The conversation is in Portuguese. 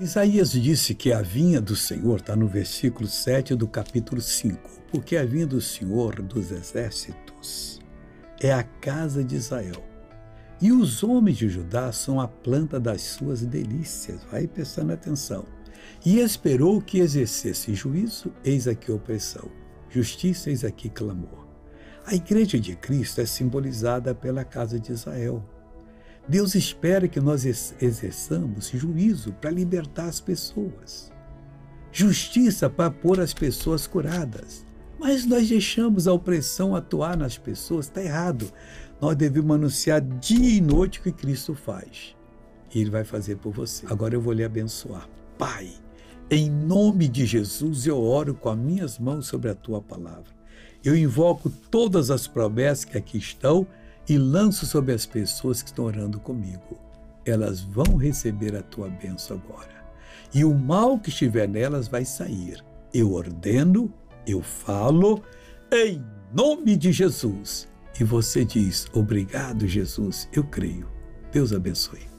Isaías disse que a vinha do Senhor está no versículo 7 do capítulo 5, porque a vinha do Senhor dos exércitos é a casa de Israel. E os homens de Judá são a planta das suas delícias. Vai prestando atenção. E esperou que exercesse juízo, eis aqui opressão. Justiça, eis aqui clamor. A igreja de Cristo é simbolizada pela casa de Israel. Deus espera que nós exerçamos juízo para libertar as pessoas, justiça para pôr as pessoas curadas. Mas nós deixamos a opressão atuar nas pessoas, está errado. Nós devemos anunciar dia e noite o que Cristo faz. E Ele vai fazer por você. Agora eu vou lhe abençoar. Pai, em nome de Jesus, eu oro com as minhas mãos sobre a tua palavra. Eu invoco todas as promessas que aqui estão e lanço sobre as pessoas que estão orando comigo. Elas vão receber a tua bênção agora. E o mal que estiver nelas vai sair. Eu ordeno, eu falo, em nome de Jesus. E você diz: Obrigado, Jesus, eu creio. Deus abençoe.